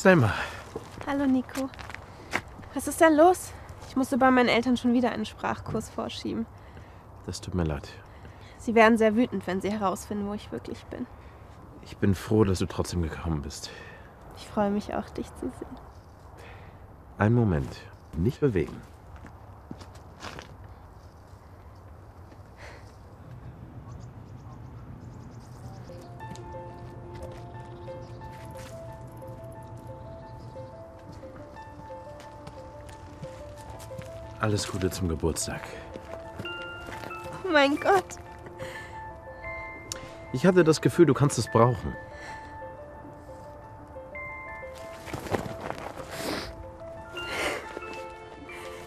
Selma, Hallo Nico. Was ist denn los? Ich musste bei meinen Eltern schon wieder einen Sprachkurs vorschieben. das tut mir leid. Sie werden sehr wütend, wenn sie herausfinden, wo ich wirklich bin. Ich bin froh, dass du trotzdem gekommen bist. Ich freue mich auch, dich zu sehen. Einen Moment. Nicht bewegen. Alles Gute zum Geburtstag. Oh mein Gott. Ich hatte das Gefühl, du kannst es brauchen.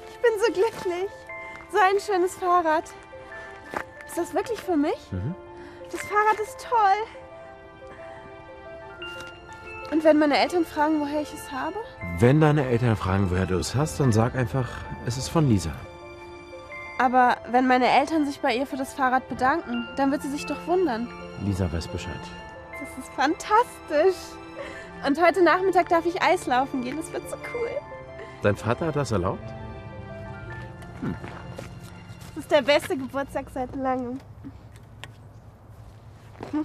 Ich bin so glücklich. So ein schönes Fahrrad. Ist das wirklich für mich? Mhm. Das Fahrrad ist toll. Und wenn meine Eltern fragen, woher ich es habe? Wenn deine Eltern fragen, woher du es hast, dann sag einfach, es ist von Lisa. Aber wenn meine Eltern sich bei ihr für das Fahrrad bedanken, dann wird sie sich doch wundern. Lisa weiß Bescheid. Das ist fantastisch. Und heute Nachmittag darf ich Eislaufen gehen. Das wird so cool. Dein Vater hat das erlaubt? Das ist der beste Geburtstag seit langem.